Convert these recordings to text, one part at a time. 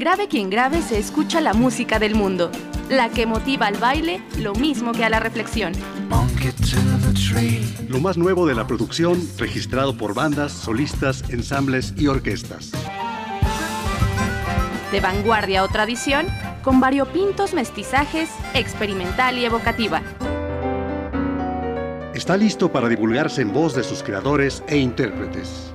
Grave quien grave se escucha la música del mundo, la que motiva al baile lo mismo que a la reflexión. Lo más nuevo de la producción registrado por bandas, solistas, ensambles y orquestas. De vanguardia o tradición, con variopintos mestizajes, experimental y evocativa. Está listo para divulgarse en voz de sus creadores e intérpretes.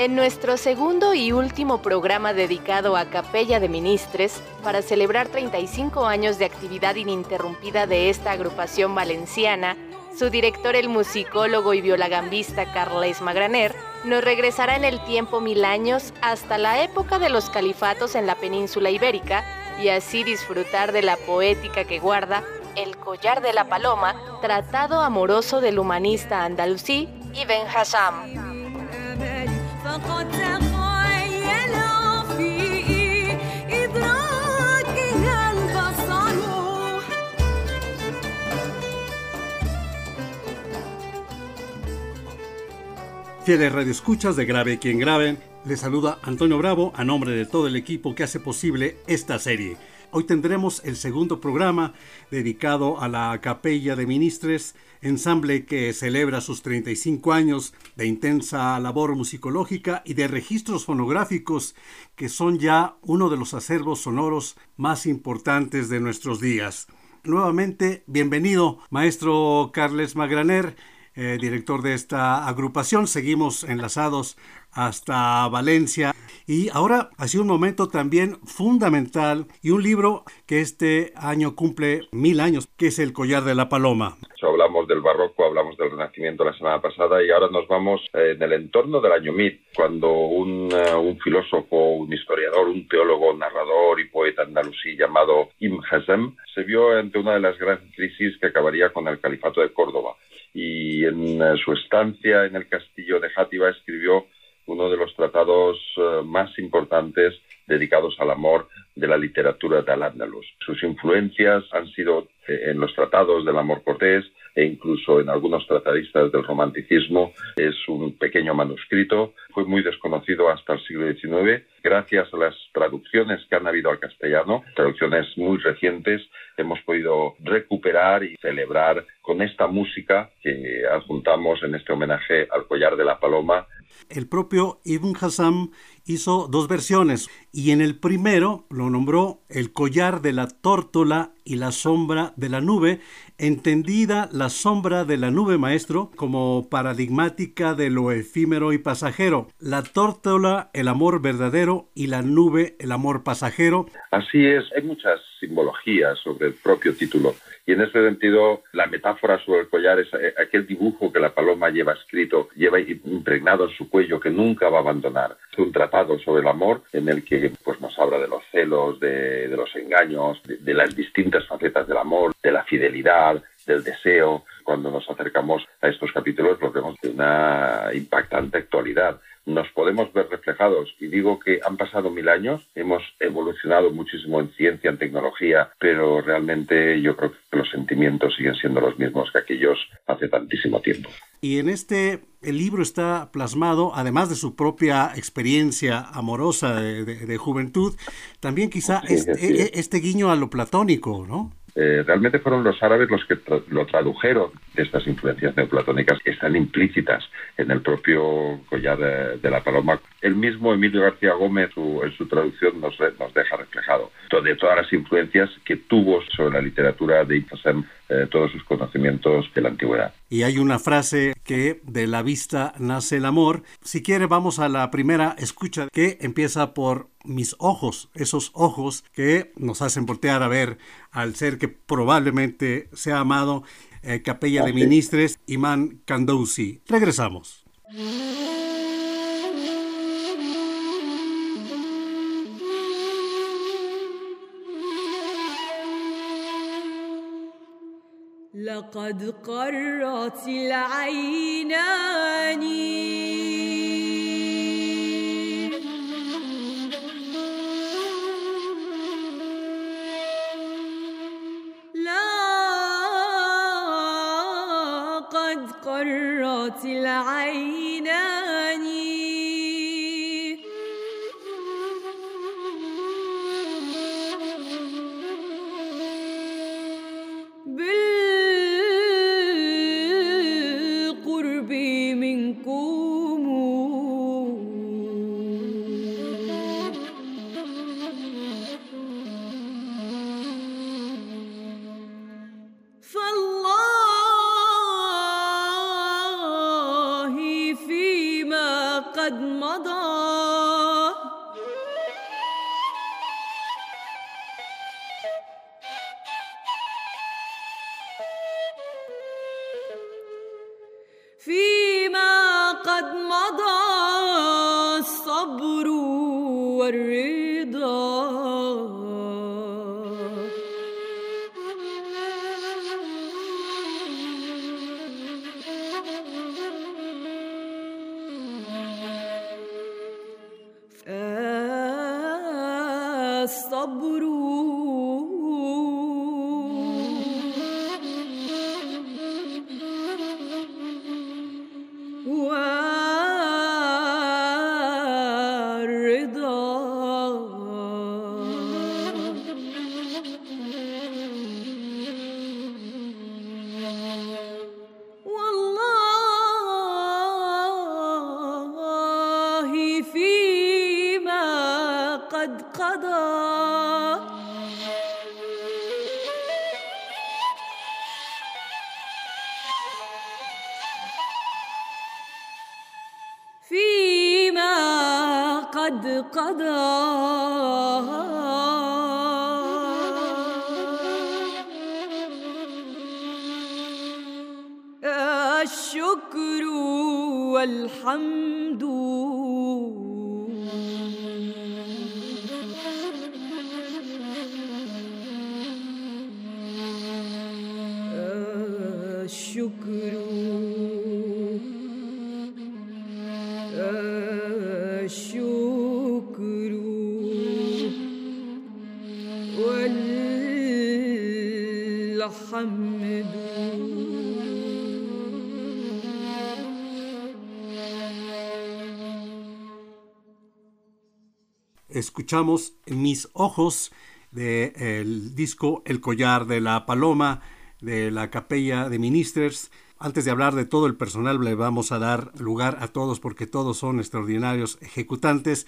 En nuestro segundo y último programa dedicado a Capella de Ministres, para celebrar 35 años de actividad ininterrumpida de esta agrupación valenciana, su director, el musicólogo y violagambista Carles Magraner, nos regresará en el tiempo mil años hasta la época de los califatos en la península ibérica y así disfrutar de la poética que guarda El collar de la paloma, tratado amoroso del humanista andalusí Ibn Hassam. Fieles radioescuchas de Grave quien Grave, les saluda Antonio Bravo a nombre de todo el equipo que hace posible esta serie. Hoy tendremos el segundo programa dedicado a la Capella de Ministres, ensamble que celebra sus 35 años de intensa labor musicológica y de registros fonográficos que son ya uno de los acervos sonoros más importantes de nuestros días. Nuevamente, bienvenido, maestro Carles Magraner, eh, director de esta agrupación. Seguimos enlazados hasta Valencia. Y ahora ha un momento también fundamental y un libro que este año cumple mil años, que es El collar de la paloma. Hablamos del barroco, hablamos del renacimiento la semana pasada y ahora nos vamos eh, en el entorno del año 1000, cuando un, eh, un filósofo, un historiador, un teólogo, narrador y poeta andalusí llamado Ibn Hazm se vio ante una de las grandes crisis que acabaría con el califato de Córdoba. Y en eh, su estancia en el castillo de Játiva escribió uno de los tratados eh, más importantes dedicados al amor de la literatura de Al-Ándalus. Sus influencias han sido eh, en los tratados del amor cortés e incluso en algunos tratadistas del romanticismo. Es un pequeño manuscrito, fue muy desconocido hasta el siglo XIX. Gracias a las traducciones que han habido al castellano, traducciones muy recientes, hemos podido recuperar y celebrar con esta música que adjuntamos en este homenaje al collar de la paloma el propio Ibn Hassam hizo dos versiones y en el primero lo nombró el collar de la tórtola y la sombra de la nube, entendida la sombra de la nube maestro como paradigmática de lo efímero y pasajero, la tórtola el amor verdadero y la nube el amor pasajero. Así es, hay muchas simbologías sobre el propio título. Y en ese sentido, la metáfora sobre el collar es eh, aquel dibujo que la paloma lleva escrito, lleva impregnado en su cuello, que nunca va a abandonar. Es un tratado sobre el amor en el que pues, nos habla de los celos, de, los engaños, de las distintas facetas del amor, de la fidelidad, del deseo. Cuando nos acercamos a estos capítulos lo vemos de una impactante actualidad nos podemos ver reflejados. Y digo que han pasado mil años, hemos evolucionado muchísimo en ciencia, en tecnología, pero realmente yo creo que los sentimientos siguen siendo los mismos que aquellos hace tantísimo tiempo. Y en este el libro está plasmado, además de su propia experiencia amorosa de, juventud, también quizá este, este guiño a lo platónico, ¿no? Eh, realmente fueron los árabes los que lo tradujeron de estas influencias neoplatónicas que están implícitas en el propio collar de, la paloma. El mismo Emilio García Gómez en su traducción nos, deja reflejado de todas las influencias que tuvo sobre la literatura de Ibn eh, todos sus conocimientos de la antigüedad. Y hay una frase que de la vista nace el amor. Si quiere vamos a la primera escucha que empieza por mis ojos, esos ojos que nos hacen voltear a ver al ser que probablemente sea amado, eh, Capella de Ministres, Imán Kandousi. Regresamos. لقد قرت العينان. لا قرت العين والحمد Escuchamos Mis Ojos del disco El Collar de la Paloma de la Capella de Ministers. Antes de hablar de todo el personal, le vamos a dar lugar a todos porque todos son extraordinarios ejecutantes.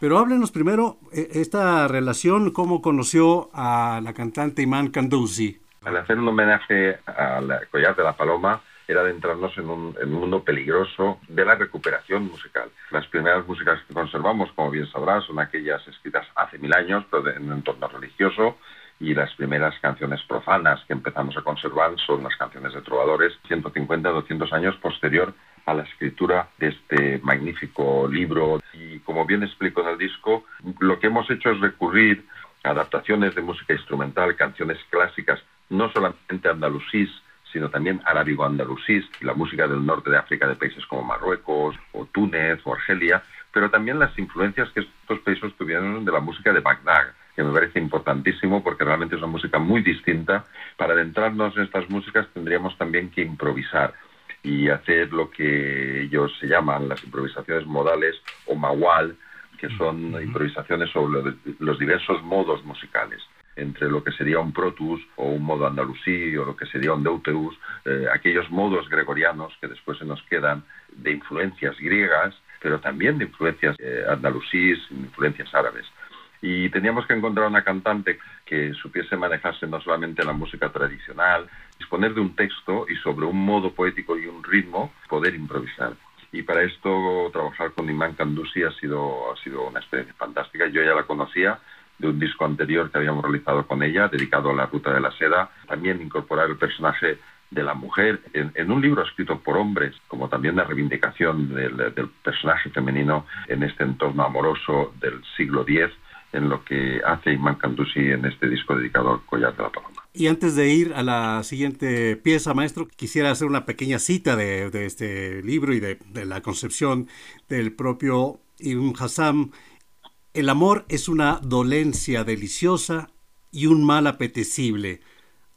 Pero háblenos primero eh, esta relación, cómo conoció a la cantante Iman Kanduzi. Al hacer un homenaje al collar de la paloma, era adentrarnos en un, en un mundo peligroso de la recuperación musical. Las primeras músicas que conservamos, como bien sabrás, son aquellas escritas hace mil años, pero en un entorno religioso, y las primeras canciones profanas que empezamos a conservar son las canciones de trovadores, 150, 200 años posterior a la escritura de este magnífico libro. Y como bien explico en el disco, lo que hemos hecho es recurrir a adaptaciones de música instrumental, canciones clásicas, no solamente andalusís, sino también arábigo-andalusís, y la música del norte de África de países como Marruecos, o Túnez, o Argelia, pero también las influencias que estos países tuvieron de la música de Bagdad, que me parece importantísimo porque realmente es una música muy distinta. Para adentrarnos en estas músicas tendríamos también que improvisar y hacer lo que ellos se llaman las improvisaciones modales o mawal, que son improvisaciones sobre lo- los diversos modos musicales entre lo que sería un protus o un modo andalusí o lo que sería un deuteus, eh, aquellos modos gregorianos que después se nos quedan de influencias griegas, pero también de influencias eh, andalusíes, influencias árabes. Y teníamos que encontrar una cantante que supiese manejarse no solamente la música tradicional, disponer de un texto y sobre un modo poético y un ritmo poder improvisar. Y para esto trabajar con Imán Kandusi ha sido, ha sido una experiencia fantástica. Yo ya la conocía de un disco anterior que habíamos realizado con ella, dedicado a la Ruta de la Seda. También incorporar el personaje de la mujer, en, un libro escrito por hombres, como también de reivindicación del, del personaje femenino en este entorno amoroso del siglo X, en lo que hace Imán Kandusi en este disco dedicado al collar de la paloma. Y antes de ir a la siguiente pieza, maestro, quisiera hacer una pequeña cita de, este libro y de, de, la concepción del propio Ibn Hassam. El amor es una dolencia deliciosa y un mal apetecible,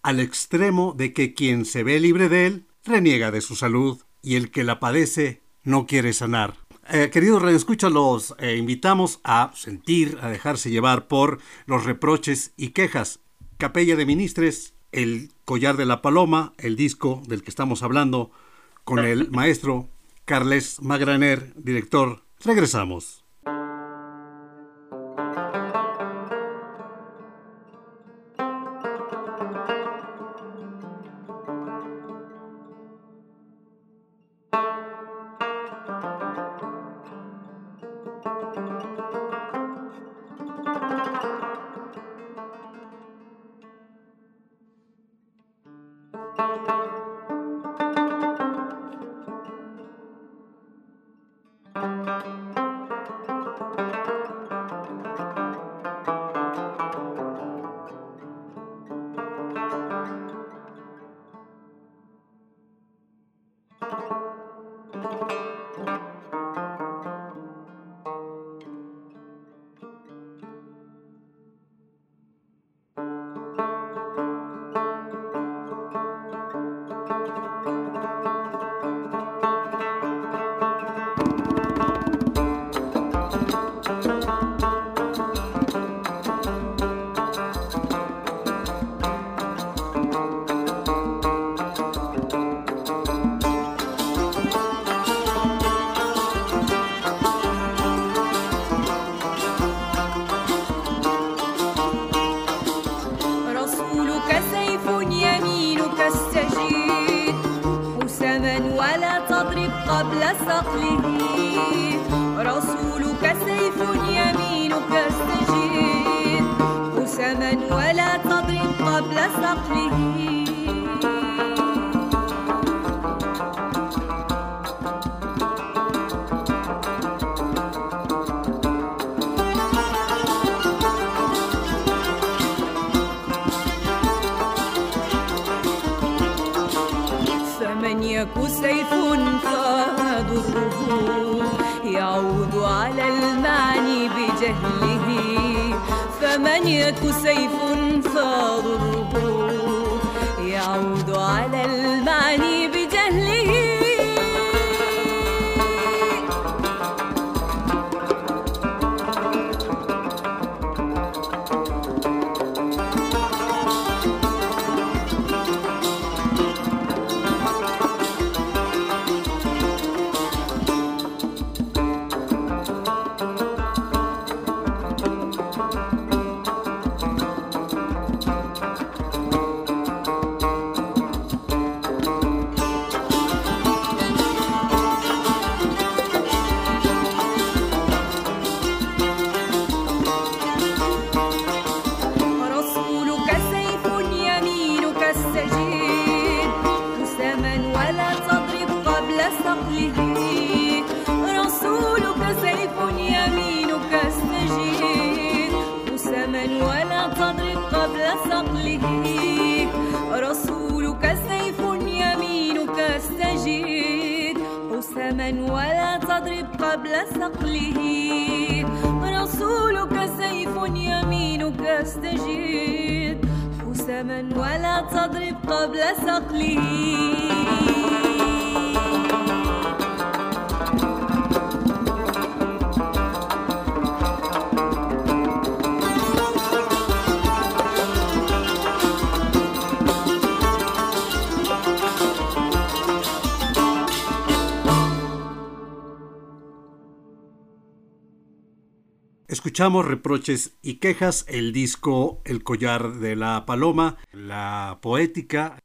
al extremo de que quien se ve libre de él reniega de su salud y el que la padece no quiere sanar. Eh, queridos redescuchas, los eh, invitamos a sentir, a dejarse llevar por los reproches y quejas. Capella de Ministres, El Collar de la Paloma, el disco del que estamos hablando, con el maestro Carles Magraner, director. Regresamos. سيفك سيف فهد الرهود يعود على المعني بجهله. فمن يك سيف فاض Escuchamos reproches y quejas, el disco El collar de la paloma, la poética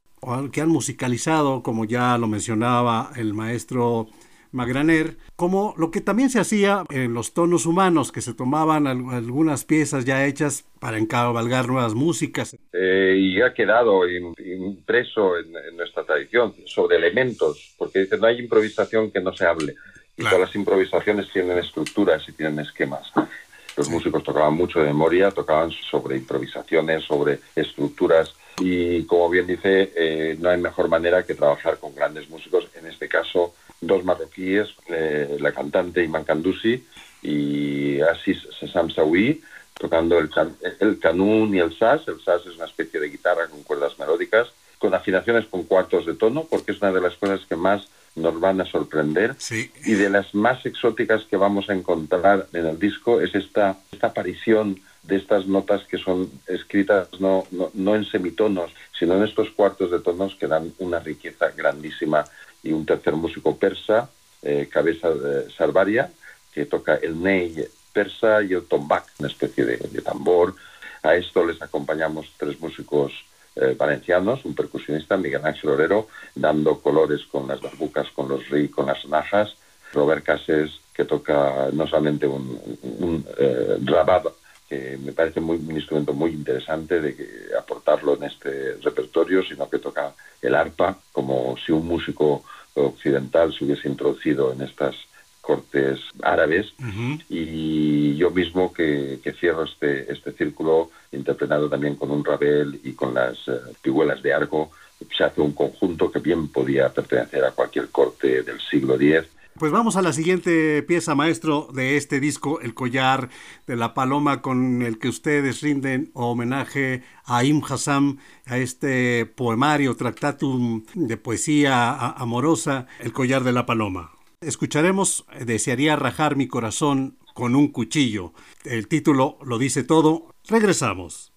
que han musicalizado, como ya lo mencionaba el maestro Magraner, como lo que también se hacía en los tonos humanos, que se tomaban algunas piezas ya hechas para encabalgar nuevas músicas. Eh, y ha quedado impreso en, nuestra tradición sobre elementos, porque dice, no hay improvisación que no se hable. Y todas las improvisaciones tienen estructuras y tienen esquemas. Los músicos tocaban mucho de memoria, tocaban sobre improvisaciones, sobre estructuras y como bien dice, eh, no hay mejor manera que trabajar con grandes músicos, en este caso dos marroquíes, eh, la cantante Iman Kandusi y Asis Sesam Sawi, tocando el, el canún y el sas. El sas es una especie de guitarra con cuerdas melódicas, con afinaciones con cuartos de tono, porque es una de las cosas que más nos van a sorprender. Y de las más exóticas que vamos a encontrar en el disco es esta, esta aparición de estas notas que son escritas no, no, en semitonos, sino en estos cuartos de tonos que dan una riqueza grandísima. Y un tercer músico persa, eh, Cabeza de Sarvaria, que toca el ney persa y el tombak, una especie de, tambor. A esto les acompañamos tres músicos eh, valencianos, un percusionista, Miguel Ángel Orero, dando colores con las barbucas, con los ri, con las najas. Robert Cases, que toca no solamente un, un eh, que me parece muy, un instrumento muy interesante de que aportarlo en este repertorio, sino que toca el arpa como si un músico occidental se hubiese introducido en estas cortes árabes y yo mismo que, cierro este, este círculo interpretado también con un rabel y con las uh, de argo se hace un conjunto que bien podía pertenecer a cualquier corte del siglo X pues vamos a la siguiente pieza maestro de este disco, El collar de la paloma, con el que ustedes rinden homenaje a Im Hassam, a este poemario, tractatum de poesía amorosa, El collar de la paloma. Escucharemos Desearía rajar mi corazón con un cuchillo. El título lo dice todo. Regresamos.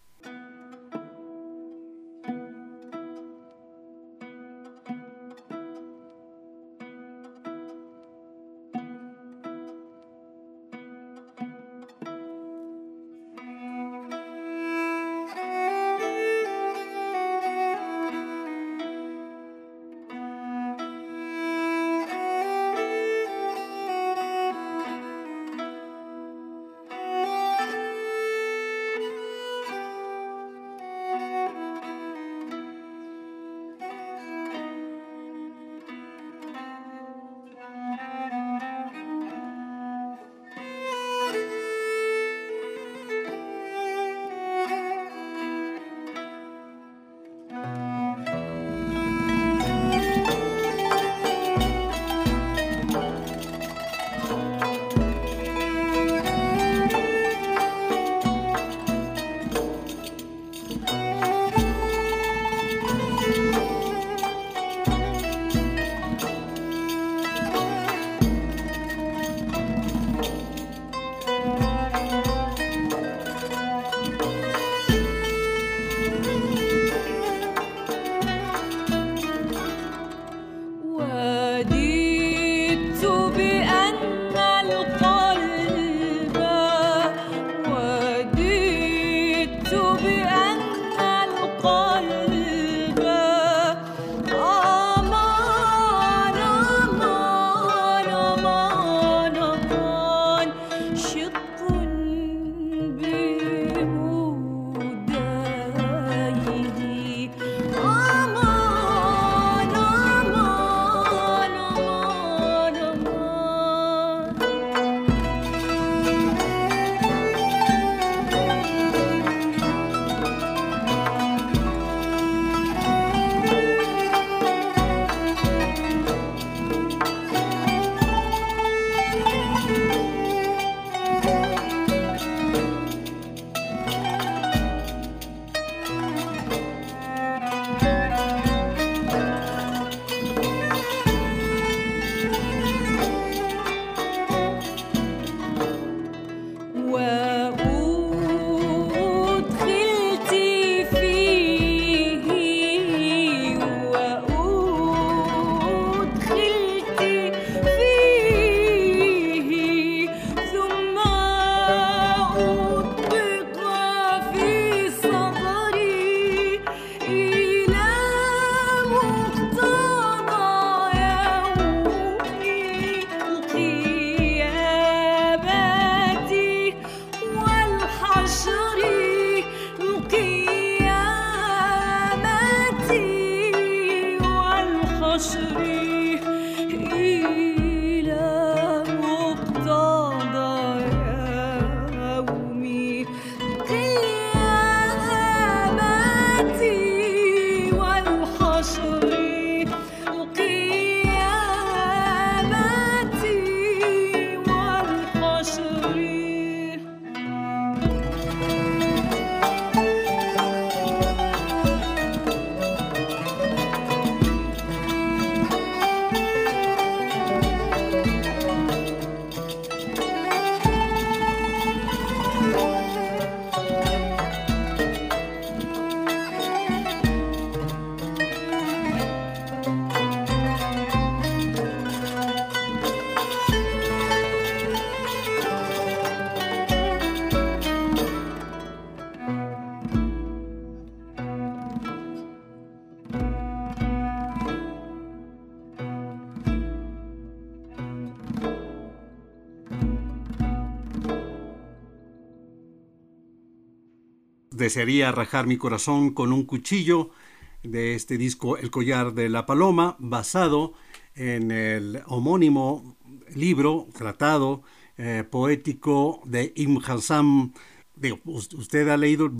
Desearía rajar mi corazón con un cuchillo de este disco El collar de la paloma, basado en el homónimo libro, tratado eh, poético de Ibn Hassam. Digo, usted ha leído,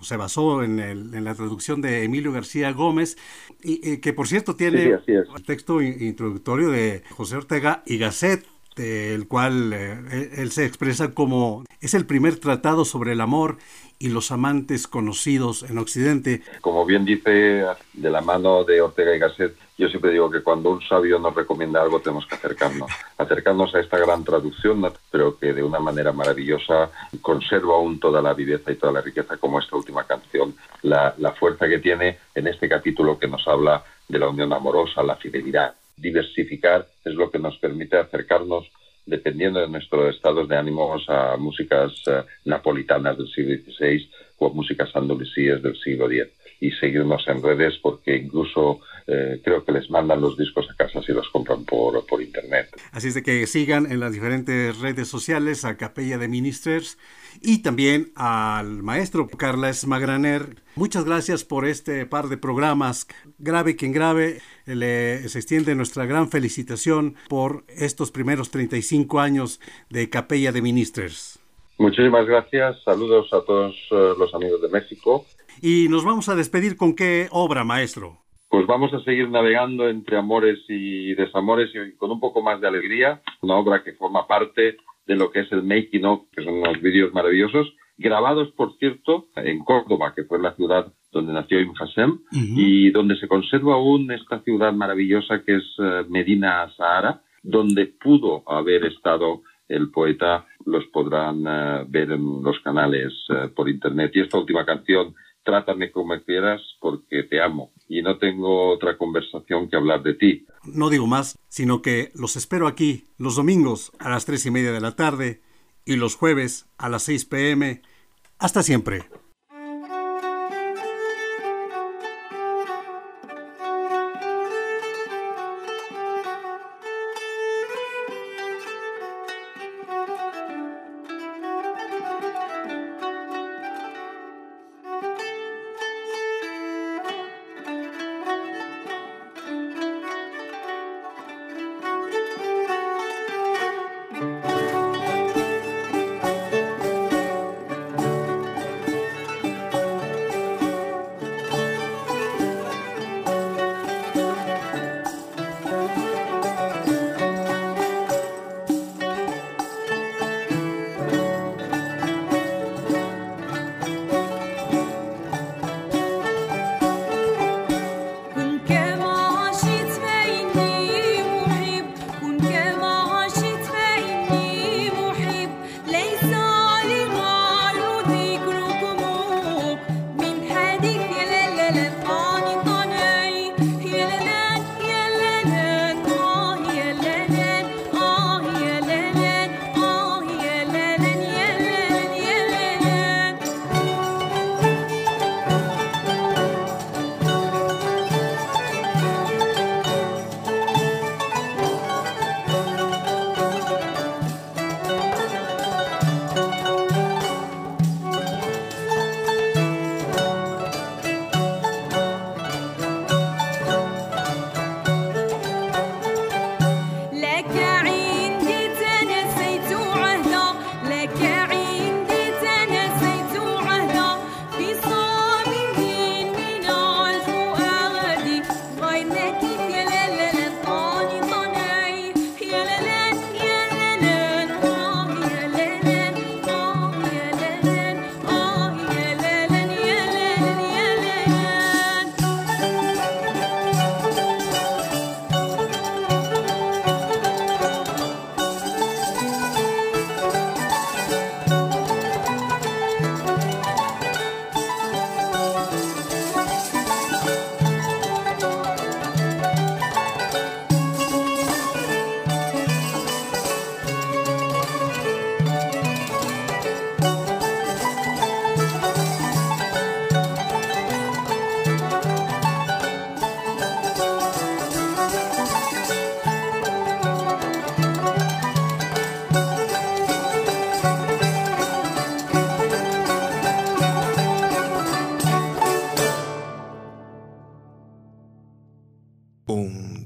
se basó en, en, la traducción de Emilio García Gómez, y, que por cierto tiene el texto introductorio de José Ortega y Gasset, el cual eh, él se expresa como es el primer tratado sobre el amor y los amantes conocidos en Occidente. Como bien dice de la mano de Ortega y Gasset, yo siempre digo que cuando un sabio nos recomienda algo tenemos que acercarnos, acercarnos a esta gran traducción, pero que de una manera maravillosa conserva aún toda la viveza y toda la riqueza como esta última canción, la, la fuerza que tiene en este capítulo que nos habla de la unión amorosa, la fidelidad. Diversificar es lo que nos permite acercarnos dependiendo de nuestros estados de ánimos, a músicas eh, napolitanas del siglo XVI o músicas andalusíes del siglo X y seguirnos en redes porque incluso eh, creo que les mandan los discos a casa si los compran por, por internet. Así es de que sigan en las diferentes redes sociales a Capella de Ministers y también al maestro Carles Magraner. Muchas gracias por este par de programas. Grave quien grave, le, se extiende nuestra gran felicitación por estos primeros 35 años de Capella de Ministers. Muchísimas gracias. Saludos a todos eh, los amigos de México y nos vamos a despedir con qué obra, maestro. Pues vamos a seguir navegando entre amores y desamores y con un poco más de alegría. Una obra que forma parte de lo que es el making of, que son unos vídeos maravillosos, grabados, por cierto, en Córdoba, que fue la ciudad donde nació Ibn Hassem, y donde se conserva aún esta ciudad maravillosa que es eh, Medina Sahara, donde pudo haber estado el poeta, los podrán eh, ver en los canales eh, por internet. Y esta última canción trátame como quieras porque te amo y no tengo otra conversación que hablar de ti. No digo más, sino que los espero aquí los domingos a las tres y media de la tarde y los jueves a las 6 pm. Hasta siempre.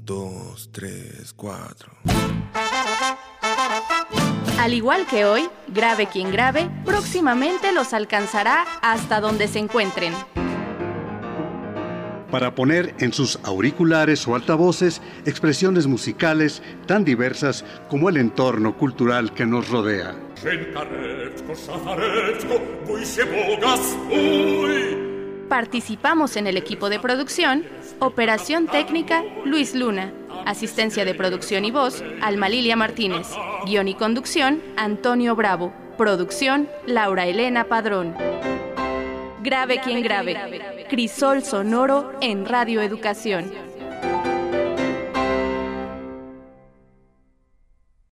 Dos, tres, cuatro. Al igual que hoy, grave quien grave, próximamente los alcanzará hasta donde se encuentren. Para poner en sus auriculares o altavoces expresiones musicales tan diversas como el entorno cultural que nos rodea. Participamos en el equipo de producción, operación técnica Luis Luna, asistencia de producción y voz Alma Lilia Martínez, guion y conducción Antonio Bravo, producción Laura Elena Padrón. Grave quien grave, crisol sonoro en Radio Educación.